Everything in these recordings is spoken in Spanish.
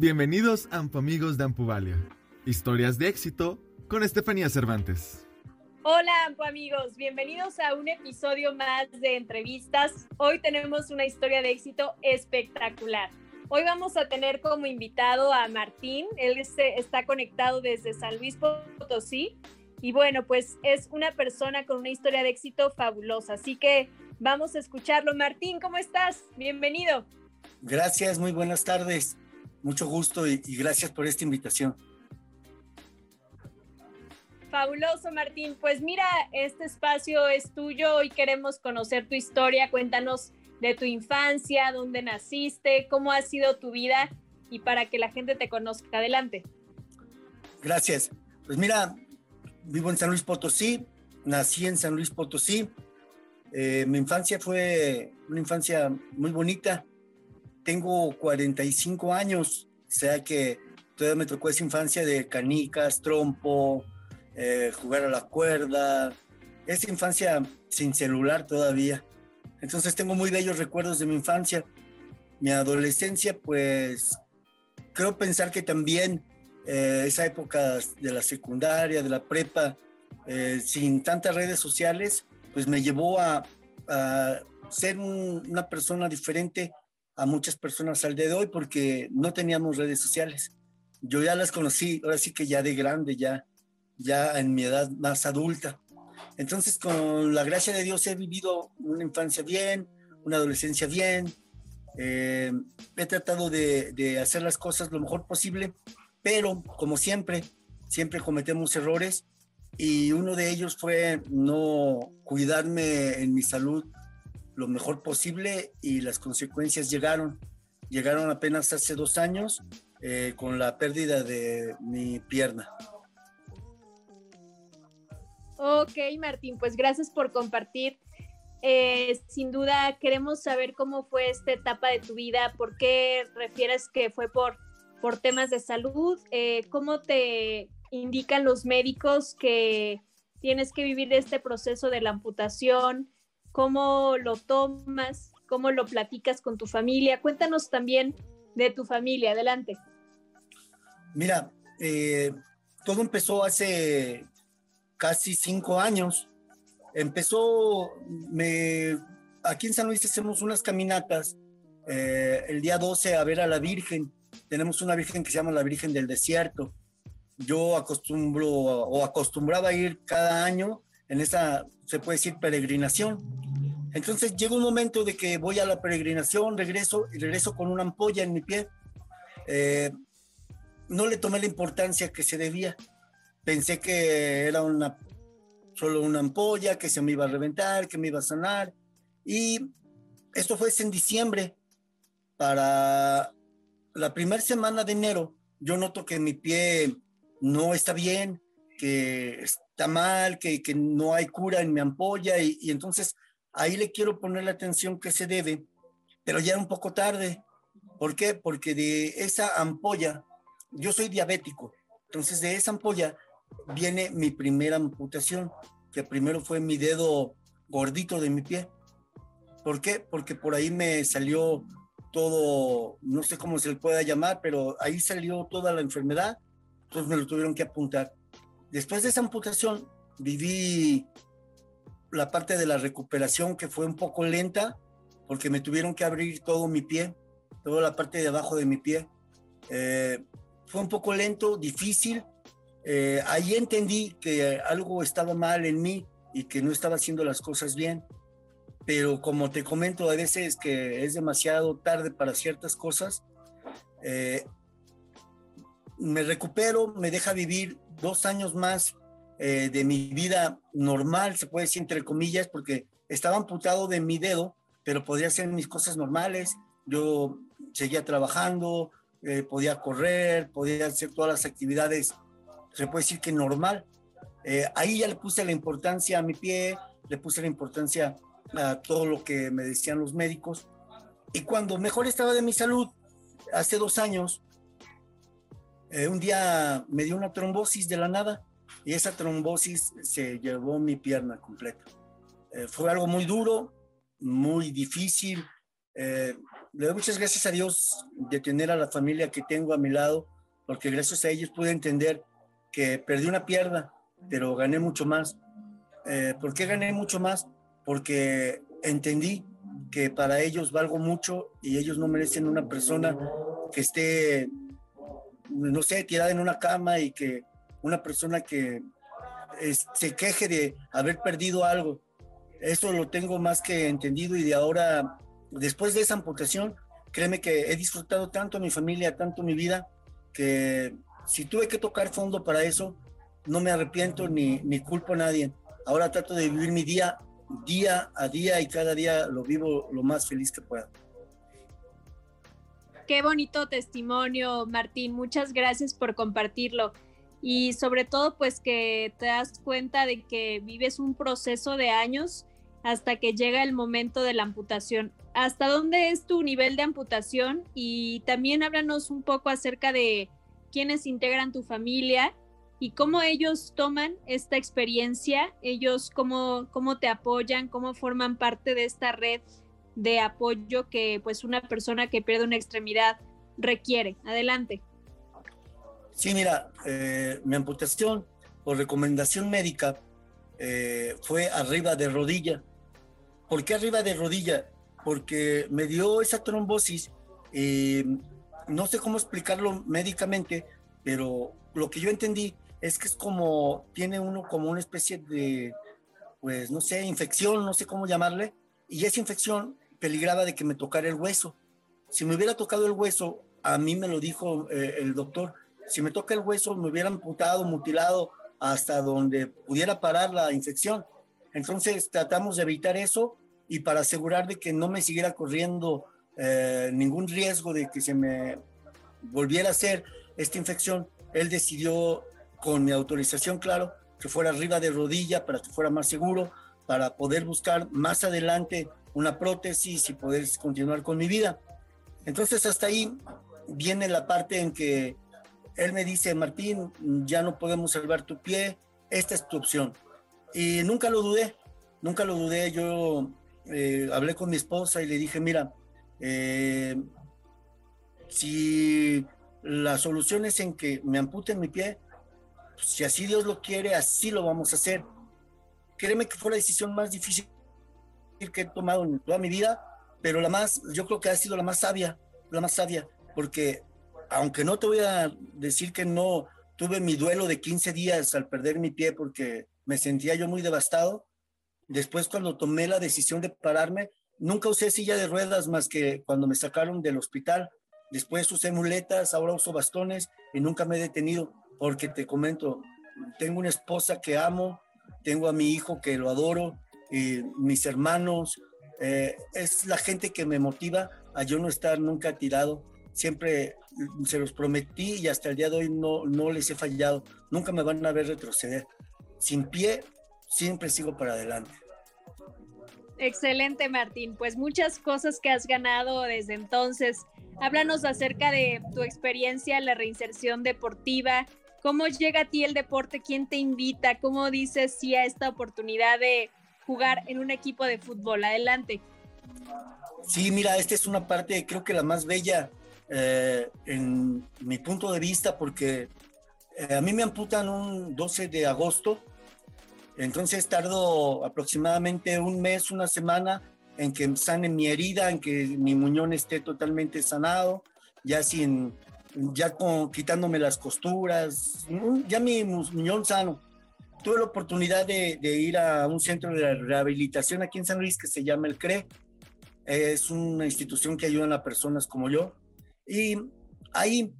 Bienvenidos a Amigos de Ampuvalia. Historias de éxito con Estefanía Cervantes. Hola amigos, bienvenidos a un episodio más de entrevistas. Hoy tenemos una historia de éxito espectacular. Hoy vamos a tener como invitado a Martín, él está conectado desde San Luis Potosí y bueno, pues es una persona con una historia de éxito fabulosa, así que vamos a escucharlo. Martín, ¿cómo estás? Bienvenido. Gracias, muy buenas tardes mucho gusto y, gracias por esta invitación. Fabuloso, Martín. Pues mira, este espacio es tuyo y queremos conocer tu historia. Cuéntanos de tu infancia, dónde naciste, cómo ha sido tu vida y para que la gente te conozca. Adelante. Gracias. Pues mira, vivo en San Luis Potosí, nací en San Luis Potosí. Eh, mi infancia fue una infancia muy bonita tengo 45 años, o sea que todavía me tocó esa infancia de canicas, trompo, eh, jugar a la cuerda, esa infancia sin celular todavía. Entonces tengo muy bellos recuerdos de mi infancia. Mi adolescencia, pues creo pensar que también eh, esa época de la secundaria, de la prepa, eh, sin tantas redes sociales, pues me llevó a, ser una persona diferente a muchas personas al día de hoy porque no teníamos redes sociales. Yo ya las conocí, ahora sí que ya de grande, ya, ya en mi edad más adulta. Entonces, con la gracia de Dios he vivido una infancia bien, una adolescencia bien. Eh, he tratado de, de hacer las cosas lo mejor posible, pero como siempre, siempre cometemos errores y uno de ellos fue no cuidarme en mi salud lo mejor posible y las consecuencias llegaron. Llegaron apenas hace dos años eh, con la pérdida de mi pierna. Ok, Martín, pues gracias por compartir. Eh, sin duda queremos saber cómo fue esta etapa de tu vida, por qué refieres que fue por, por temas de salud, eh, cómo te indican los médicos que tienes que vivir este proceso de la amputación, cómo lo tomas, cómo lo platicas con tu familia. Cuéntanos también de tu familia, adelante. Mira, eh, todo empezó hace casi cinco años. Empezó, me, aquí en San Luis hacemos unas caminatas eh, el día 12 a ver a la Virgen. Tenemos una Virgen que se llama la Virgen del Desierto. Yo acostumbro o acostumbraba a ir cada año en esa, se puede decir, peregrinación. Entonces llega un momento de que voy a la peregrinación, regreso y regreso con una ampolla en mi pie. Eh, no le tomé la importancia que se debía. Pensé que era una, solo una ampolla, que se me iba a reventar, que me iba a sanar. Y esto fue en diciembre. Para la primera semana de enero, yo noto que mi pie no está bien, que está mal, que, que no hay cura en mi ampolla y, entonces ahí le quiero poner la atención que se debe, pero ya un poco tarde. ¿Por qué? Porque de esa ampolla, yo soy diabético, entonces de esa ampolla viene mi primera amputación, que primero fue mi dedo gordito de mi pie. ¿Por qué? Porque por ahí me salió todo, no sé cómo se le pueda llamar, pero ahí salió toda la enfermedad, entonces me lo tuvieron que apuntar. Después de esa amputación, viví la parte de la recuperación que fue un poco lenta, porque me tuvieron que abrir todo mi pie, toda la parte de abajo de mi pie. Eh, fue un poco lento, difícil. Eh, ahí entendí que algo estaba mal en mí y que no estaba haciendo las cosas bien. Pero como te comento, a veces que es demasiado tarde para ciertas cosas. Eh, me recupero, me deja vivir dos años más eh, de mi vida normal, se puede decir entre comillas, porque estaba amputado de mi dedo, pero podía hacer mis cosas normales. Yo seguía trabajando, eh, podía correr, podía hacer todas las actividades, se puede decir que normal. Eh, ahí ya le puse la importancia a mi pie, le puse la importancia a todo lo que me decían los médicos. Y cuando mejor estaba de mi salud, hace dos años, eh, un día me dio una trombosis de la nada y esa trombosis se llevó mi pierna completa. Eh, fue algo muy duro, muy difícil. Eh, le doy muchas gracias a Dios de tener a la familia que tengo a mi lado, porque gracias a ellos pude entender que perdí una pierna, pero gané mucho más. Eh, ¿Por qué gané mucho más? Porque entendí que para ellos valgo mucho y ellos no merecen una persona que esté, no sé, tirada en una cama y que una persona que se queje de haber perdido algo. Eso lo tengo más que entendido y de ahora, después de esa amputación, créeme que he disfrutado tanto mi familia, tanto mi vida, que si tuve que tocar fondo para eso, no me arrepiento ni, ni culpo a nadie. Ahora trato de vivir mi día día a día y cada día lo vivo lo más feliz que pueda. Qué bonito testimonio, Martín. Muchas gracias por compartirlo. Y sobre todo, pues que te das cuenta de que vives un proceso de años hasta que llega el momento de la amputación. ¿Hasta dónde es tu nivel de amputación? Y también háblanos un poco acerca de quiénes integran tu familia y cómo ellos toman esta experiencia, ellos cómo, cómo te apoyan, cómo forman parte de esta red de apoyo que pues una persona que pierde una extremidad requiere. Adelante. Sí, mira, eh, mi amputación por recomendación médica eh, fue arriba de rodilla. ¿Por qué arriba de rodilla? Porque me dio esa trombosis, y no sé cómo explicarlo médicamente, pero lo que yo entendí es que es como, tiene uno como una especie de, pues no sé, infección, no sé cómo llamarle, y esa infección peligraba de que me tocara el hueso. Si me hubiera tocado el hueso, a mí me lo dijo eh, el doctor, si me toca el hueso me hubiera amputado, mutilado hasta donde pudiera parar la infección. Entonces tratamos de evitar eso y para asegurar de que no me siguiera corriendo eh, ningún riesgo de que se me volviera a hacer esta infección, él decidió con mi autorización, claro, que fuera arriba de rodilla para que fuera más seguro, para poder buscar más adelante una prótesis y poder continuar con mi vida. Entonces hasta ahí viene la parte en que él me dice, Martín, ya no podemos salvar tu pie, esta es tu opción. Y nunca lo dudé, nunca lo dudé. Yo eh, hablé con mi esposa y le dije, mira, eh, si la solución es en que me amputen mi pie, si así Dios lo quiere, así lo vamos a hacer. Créeme que fue la decisión más difícil que he tomado en toda mi vida, pero la más, yo creo que ha sido la más sabia, la más sabia, porque aunque no te voy a decir que no tuve mi duelo de 15 días al perder mi pie porque me sentía yo muy devastado, después cuando tomé la decisión de pararme, nunca usé silla de ruedas más que cuando me sacaron del hospital. Después usé muletas, ahora uso bastones y nunca me he detenido porque te comento, tengo una esposa que amo, tengo a mi hijo que lo adoro, y mis hermanos, eh, es la gente que me motiva a yo no estar nunca tirado. Siempre se los prometí y hasta el día de hoy no, no les he fallado. Nunca me van a ver retroceder. Sin pie, siempre sigo para adelante. Excelente, Martín. Pues muchas cosas que has ganado desde entonces. Háblanos acerca de tu experiencia en la reinserción deportiva, ¿Cómo llega a ti el deporte? ¿Quién te invita? ¿Cómo dices sí a esta oportunidad de jugar en un equipo de fútbol? Adelante. Sí, mira, esta es una parte, creo que la más bella eh, en mi punto de vista, porque eh, a mí me amputan un 12 de agosto, entonces tardo aproximadamente un mes, una semana en que sane mi herida, en que mi muñón esté totalmente sanado, ya sin ya con, quitándome las costuras, ya mi muñón sano. Tuve la oportunidad de, ir a un centro de rehabilitación aquí en San Luis que se llama el CRE. Es una institución que ayuda a personas como yo. Y ahí,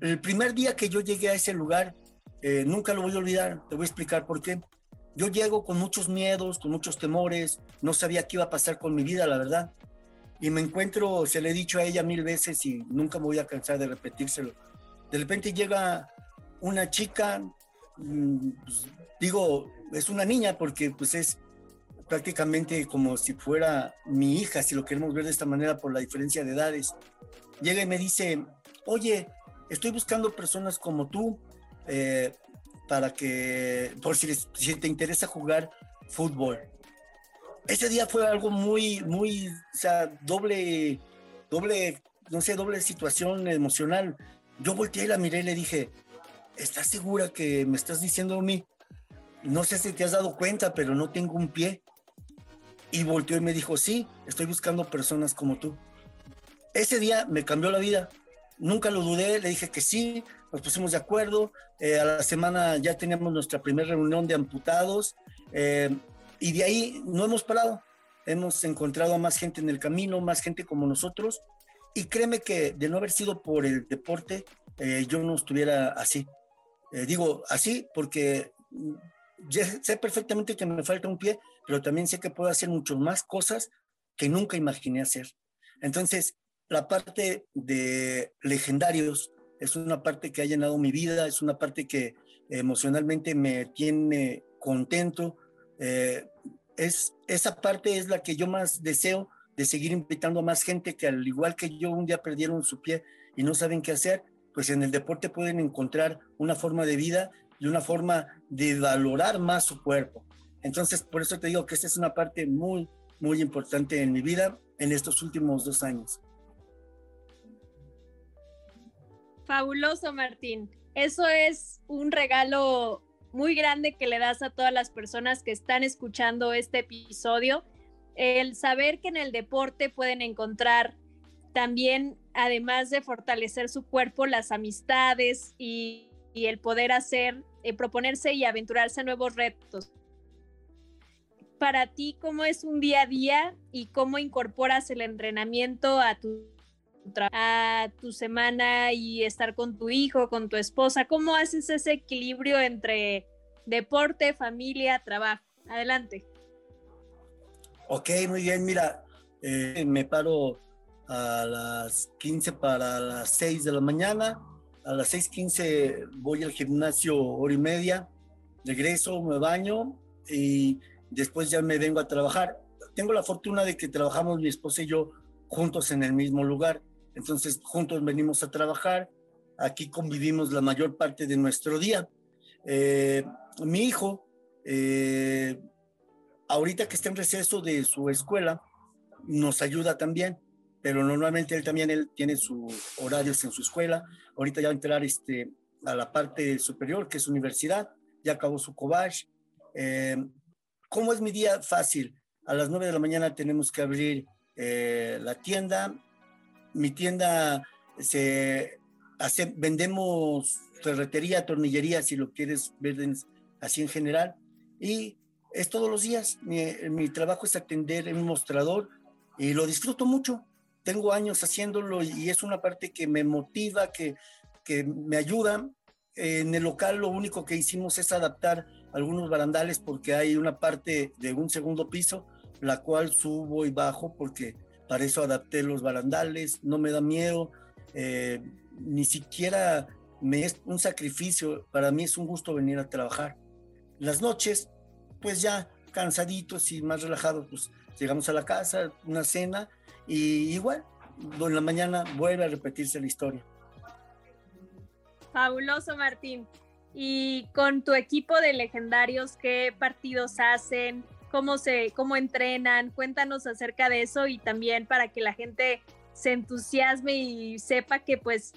el primer día que yo llegué a ese lugar, eh, nunca lo voy a olvidar. Te voy a explicar por qué. Yo llego con muchos miedos, con muchos temores. No sabía qué iba a pasar con mi vida, la verdad y me encuentro, se le he dicho a ella mil veces y nunca me voy a cansar de repetírselo. De repente llega una chica, mm, pues, digo, es una niña porque pues es prácticamente como si fuera mi hija, si lo queremos ver de esta manera por la diferencia de edades. Llega y me dice, oye, estoy buscando personas como tú eh, para que, por si, si te interesa jugar fútbol ese día fue algo muy, muy, o sea, doble, doble, no sé, doble situación emocional. Yo volteé y la miré y le dije, ¿estás segura que me estás diciendo a mí? No sé si te has dado cuenta, pero no tengo un pie. Y volteó y me dijo, sí, estoy buscando personas como tú. Ese día me cambió la vida. Nunca lo dudé, le dije que sí, nos pusimos de acuerdo. Eh, a la semana ya teníamos nuestra primera reunión de amputados eh, y de ahí no hemos parado. Hemos encontrado a más gente en el camino, más gente como nosotros. Y créeme que de no haber sido por el deporte, eh, yo no estuviera así. digo así porque sé perfectamente que me falta un pie, pero también sé que puedo hacer muchas más cosas que nunca imaginé hacer. Entonces, la parte de legendarios es una parte que ha llenado mi vida, es una parte que emocionalmente me tiene contento. Eh, es, esa parte es la que yo más deseo de seguir invitando a más gente que al igual que yo un día perdieron su pie y no saben qué hacer, pues en el deporte pueden encontrar una forma de vida y una forma de valorar más su cuerpo. Entonces, por eso te digo que esta es una parte muy, muy importante en mi vida en estos últimos dos años. Fabuloso, Martín. Eso es un regalo muy grande que le das a todas las personas que están escuchando este episodio. El saber que en el deporte pueden encontrar también, además de fortalecer su cuerpo, las amistades y, el poder hacer, eh, proponerse y aventurarse a nuevos retos. Para ti, ¿cómo es un día a día y cómo incorporas el entrenamiento a tu a tu semana y estar con tu hijo, con tu esposa? ¿Cómo haces ese equilibrio entre deporte, familia, trabajo? Adelante. Ok, muy bien. Mira, eh, me paro a las 15 para las 6 de la mañana. A las 6.15 voy al gimnasio hora y media, regreso, me baño y después ya me vengo a trabajar. Tengo la fortuna de que trabajamos mi esposa y yo juntos en el mismo lugar. Entonces, juntos venimos a trabajar. Aquí convivimos la mayor parte de nuestro día. Eh, mi hijo, eh, ahorita que está en receso de su escuela, nos ayuda también, pero normalmente él también él tiene sus horarios en su escuela. Ahorita ya va a entrar este, a la parte superior, que es universidad, ya acabó su cobach. Eh, ¿Cómo es mi día? Fácil. A las 9 de la mañana tenemos que abrir la tienda, mi tienda se hace, vendemos ferretería, tornillería, si lo quieres ver así en general. Y es todos los días. Mi, trabajo es atender en un mostrador y lo disfruto mucho. Tengo años haciéndolo y es una parte que me motiva, que, que me ayuda. En el local lo único que hicimos es adaptar algunos barandales porque hay una parte de un segundo piso, la cual subo y bajo porque para eso adapté los barandales, no me da miedo, eh, ni siquiera me es un sacrificio, para mí es un gusto venir a trabajar. Las noches, pues ya cansaditos y más relajados, pues llegamos a la casa, una cena y igual, en la mañana vuelve a repetirse la historia. Fabuloso, Martín. Y con tu equipo de legendarios, ¿qué partidos hacen? cómo se, cómo entrenan, cuéntanos acerca de eso y también para que la gente se entusiasme y sepa que pues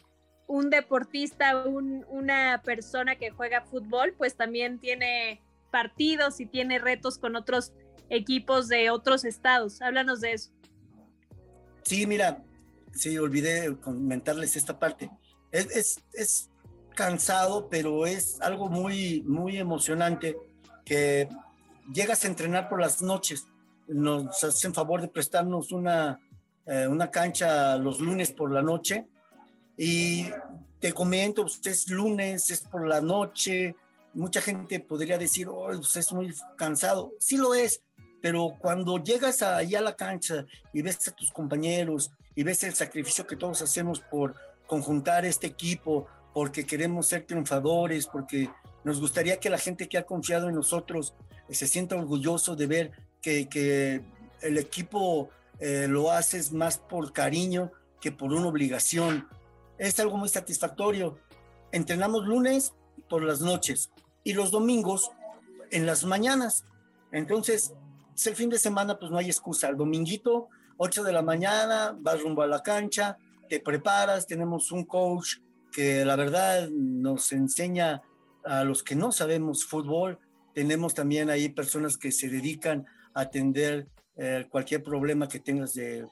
un deportista, una persona que juega fútbol, pues también tiene partidos y tiene retos con otros equipos de otros estados. Háblanos de eso. Sí, mira, sí, olvidé comentarles esta parte. Es, es, es cansado, pero es algo muy, muy emocionante que llegas a entrenar por las noches, nos hacen favor de prestarnos una, eh, una cancha los lunes por la noche. Y te comento, pues es lunes, es por la noche, mucha gente podría decir, oh, pues es muy cansado, sí lo es, pero cuando llegas allá a la cancha y ves a tus compañeros y ves el sacrificio que todos hacemos por conjuntar este equipo, porque queremos ser triunfadores, porque nos gustaría que la gente que ha confiado en nosotros eh, se sienta orgulloso de ver que, el equipo eh, lo haces más por cariño que por una obligación. Es algo muy satisfactorio. Entrenamos lunes por las noches y los domingos en las mañanas. Entonces, es el fin de semana, pues no hay excusa. El dominguito, 8 de la mañana, vas rumbo a la cancha, te preparas, tenemos un coach que la verdad nos enseña a los que no sabemos fútbol, tenemos también ahí personas que se dedican a atender eh, cualquier problema que tengas de,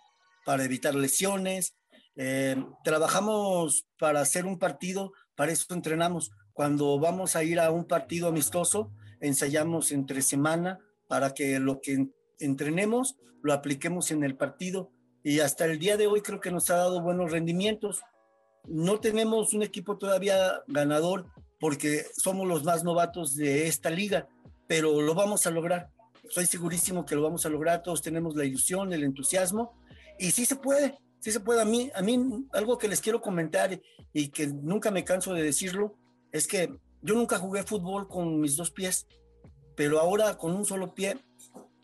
para evitar lesiones. Eh, trabajamos para hacer un partido, para eso entrenamos. Cuando vamos a ir a un partido amistoso, ensayamos entre semana para que lo que entrenemos lo apliquemos en el partido. Y hasta el día de hoy creo que nos ha dado buenos rendimientos. No tenemos un equipo todavía ganador porque somos los más novatos de esta liga, pero lo vamos a lograr. Estoy segurísimo que lo vamos a lograr. Todos tenemos la ilusión, el entusiasmo y sí se puede, sí se puede. A mí, a mí algo que les quiero comentar y que nunca me canso de decirlo es que yo nunca jugué fútbol con mis dos pies, pero ahora con un solo pie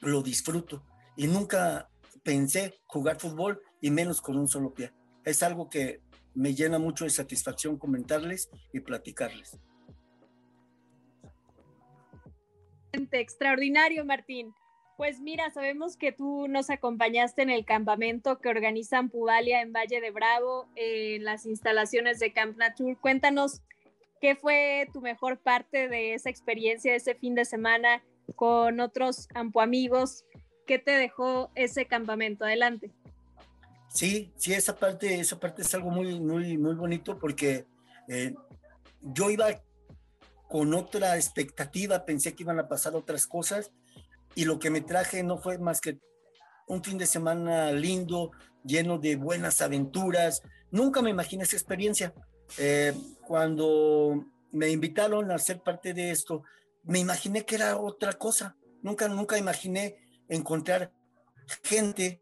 lo disfruto y nunca pensé jugar fútbol y menos con un solo pie. Es algo que me llena mucho de satisfacción comentarles y platicarles. Extraordinario, Martín. Pues mira, sabemos que tú nos acompañaste en el campamento que organizan Pudalia en Valle de Bravo, en las instalaciones de Camp Nature. Cuéntanos qué fue tu mejor parte de esa experiencia, de ese fin de semana con otros ampo amigos. ¿Qué te dejó ese campamento? Adelante. Sí, sí, esa parte, esa parte es algo muy, muy, muy bonito porque eh, yo iba con otra expectativa, pensé que iban a pasar otras cosas y lo que me traje no fue más que un fin de semana lindo, lleno de buenas aventuras. Nunca me imaginé esa experiencia. Eh, cuando me invitaron a ser parte de esto, me imaginé que era otra cosa. Nunca, nunca imaginé encontrar gente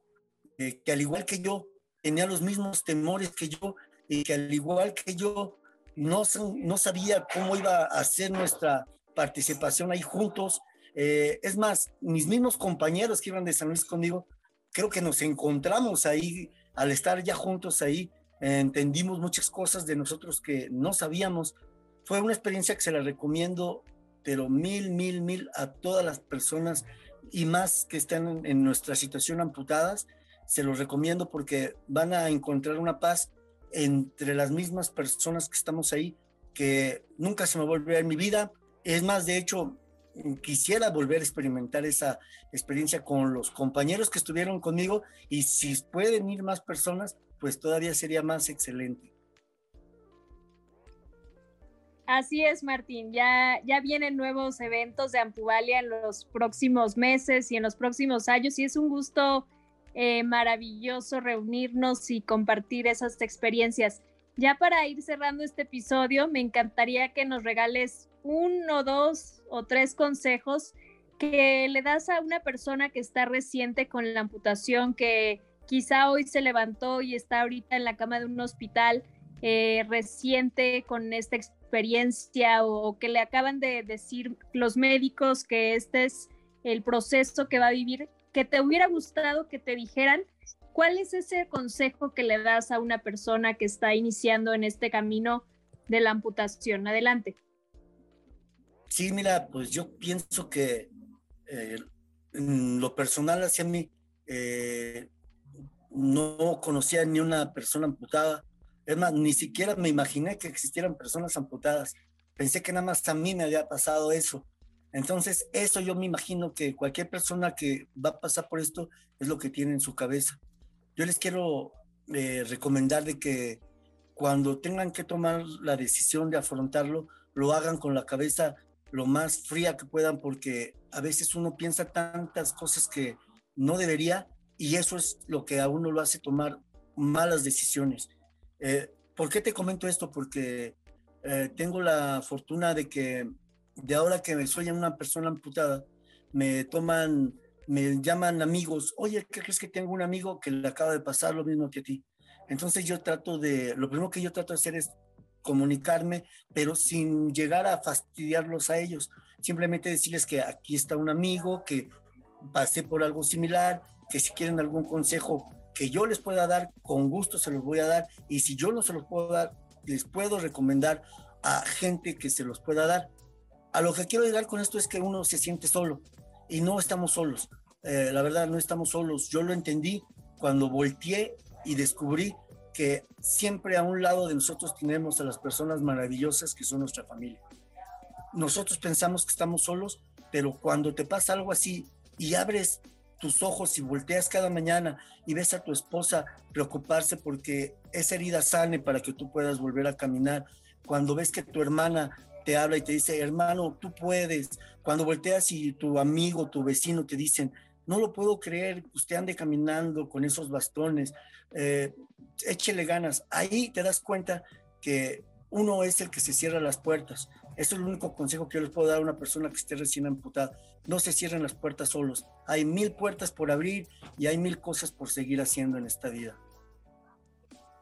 eh, que al igual que yo tenía los mismos temores que yo y que al igual que yo no, no sabía cómo iba a ser nuestra participación ahí juntos. Eh, es más, mis mismos compañeros que iban de San Luis conmigo, creo que nos encontramos ahí al estar ya juntos ahí, entendimos muchas cosas de nosotros que no sabíamos. Fue una experiencia que se la recomiendo, pero mil, mil, mil a todas las personas y más que están en nuestra situación amputadas se los recomiendo porque van a encontrar una paz entre las mismas personas que estamos ahí, que nunca se me volverá en mi vida. Es más, de hecho, quisiera volver a experimentar esa experiencia con los compañeros que estuvieron conmigo y si pueden ir más personas, pues todavía sería más excelente. Así es, Martín. Ya, ya vienen nuevos eventos de Ampuvalia en los próximos meses y en los próximos años y es un gusto eh, maravilloso reunirnos y compartir esas experiencias. Ya para ir cerrando este episodio, me encantaría que nos regales uno, dos o tres consejos que le das a una persona que está reciente con la amputación, que quizá hoy se levantó y está ahorita en la cama de un hospital eh, reciente con esta experiencia o que le acaban de decir los médicos que este es el proceso que va a vivir que te hubiera gustado que te dijeran cuál es ese consejo que le das a una persona que está iniciando en este camino de la amputación. Adelante. Sí, mira, pues yo pienso que eh, lo personal hacia mí, eh, no conocía ni una persona amputada. Es más, ni siquiera me imaginé que existieran personas amputadas. Pensé que nada más a mí me había pasado eso. Entonces, eso yo me imagino que cualquier persona que va a pasar por esto es lo que tiene en su cabeza. Yo les quiero eh, recomendar de que cuando tengan que tomar la decisión de afrontarlo, lo hagan con la cabeza lo más fría que puedan, porque a veces uno piensa tantas cosas que no debería y eso es lo que a uno lo hace tomar malas decisiones. Eh, ¿Por qué te comento esto? Porque eh, tengo la fortuna de que de ahora que soy una persona amputada, me toman, me llaman amigos, oye, ¿qué crees que tengo un amigo que le acaba de pasar lo mismo que a ti? Entonces yo trato de, lo primero que yo trato de hacer es comunicarme, pero sin llegar a fastidiarlos a ellos. Simplemente decirles que aquí está un amigo, que pasé por algo similar, que si quieren algún consejo que yo les pueda dar, con gusto se los voy a dar. Y si yo no se los puedo dar, les puedo recomendar a gente que se los pueda dar a lo que quiero llegar con esto es que uno se siente solo y no estamos solos. Eh, la verdad, no estamos solos. Yo lo entendí cuando volteé y descubrí que siempre a un lado de nosotros tenemos a las personas maravillosas que son nuestra familia. Nosotros pensamos que estamos solos, pero cuando te pasa algo así y abres tus ojos y volteas cada mañana y ves a tu esposa preocuparse porque esa herida sane para que tú puedas volver a caminar, cuando ves que tu hermana te habla y te dice, hermano, tú puedes, cuando volteas y tu amigo, tu vecino te dicen, no lo puedo creer, usted ande caminando con esos bastones, eh, échele ganas. Ahí te das cuenta que uno es el que se cierra las puertas. Eso es el único consejo que yo les puedo dar a una persona que esté recién amputada. No se cierren las puertas solos. Hay mil puertas por abrir y hay mil cosas por seguir haciendo en esta vida.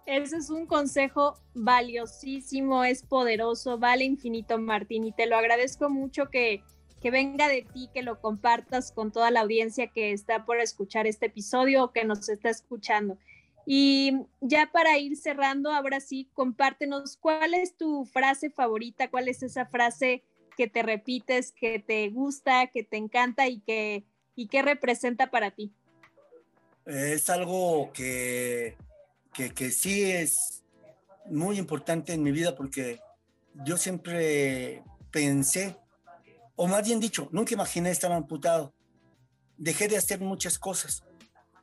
Ese es un consejo valiosísimo, es poderoso, vale infinito, Martín, y te lo agradezco mucho que, que venga de ti, que lo compartas con toda la audiencia que está por escuchar este episodio o que nos está escuchando. Y ya para ir cerrando, ahora sí, compártenos cuál es tu frase favorita, cuál es esa frase que te repites, que te gusta, que te encanta y que, y representa para ti. Es algo que, que, que sí es muy importante en mi vida porque yo siempre pensé, o más bien dicho, nunca imaginé estar amputado. Dejé de hacer muchas cosas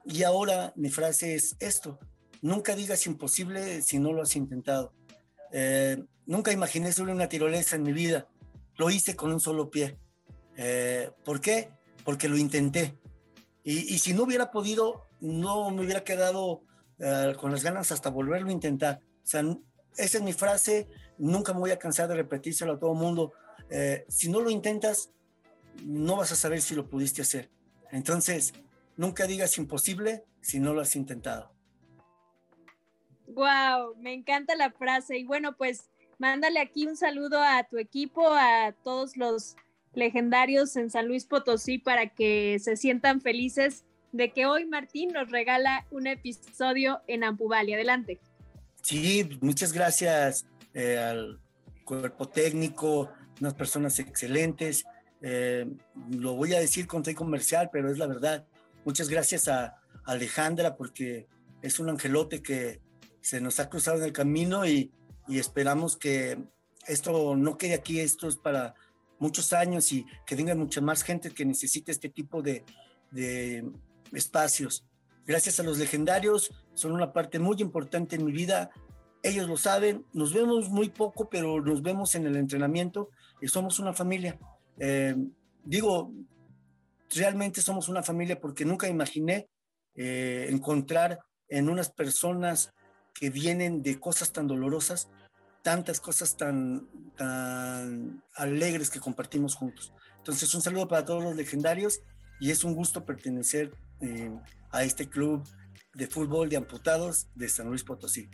y ahora mi frase es esto, nunca digas imposible si no lo has intentado. Eh, nunca imaginé subir una tirolesa en mi vida, lo hice con un solo pie. Eh, ¿Por qué? Porque lo intenté. Y, si no hubiera podido, no me hubiera quedado eh, con las ganas hasta volverlo a intentar. O sea, esa es mi frase, nunca me voy a cansar de repetírselo a todo el mundo. si no lo intentas, no vas a saber si lo pudiste hacer. Entonces, Nunca digas imposible si no lo has intentado. Wow, me encanta la frase. Y bueno, pues mándale aquí un saludo a tu equipo, a todos los legendarios en San Luis Potosí para que se sientan felices de que hoy Martín nos regala un episodio en Ampubali. Adelante. Sí, muchas gracias eh, al cuerpo técnico, unas personas excelentes. Eh, lo voy a decir con comercial, pero es la verdad. Muchas gracias a Alejandra porque es un angelote que se nos ha cruzado en el camino y, esperamos que esto no quede aquí, esto es para muchos años y que venga mucha más gente que necesite este tipo de, espacios. Gracias a los legendarios, son una parte muy importante en mi vida. Ellos lo saben, nos vemos muy poco, pero nos vemos en el entrenamiento y somos una familia. Eh, digo, realmente somos una familia porque nunca imaginé eh, encontrar en unas personas que vienen de cosas tan dolorosas, tantas cosas tan, tan alegres que compartimos juntos. Entonces, un saludo para todos los legendarios y es un gusto pertenecer eh, a este club de fútbol de amputados de San Luis Potosí.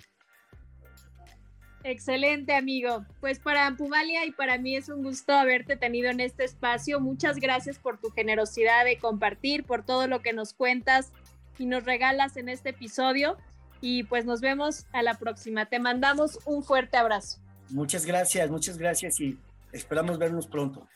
Excelente, amigo. Pues para Ampumalia y para mí es un gusto haberte tenido en este espacio. Muchas gracias por tu generosidad de compartir, por todo lo que nos cuentas y nos regalas en este episodio. Y pues nos vemos a la próxima. Te mandamos un fuerte abrazo. Muchas gracias, muchas gracias y esperamos vernos pronto.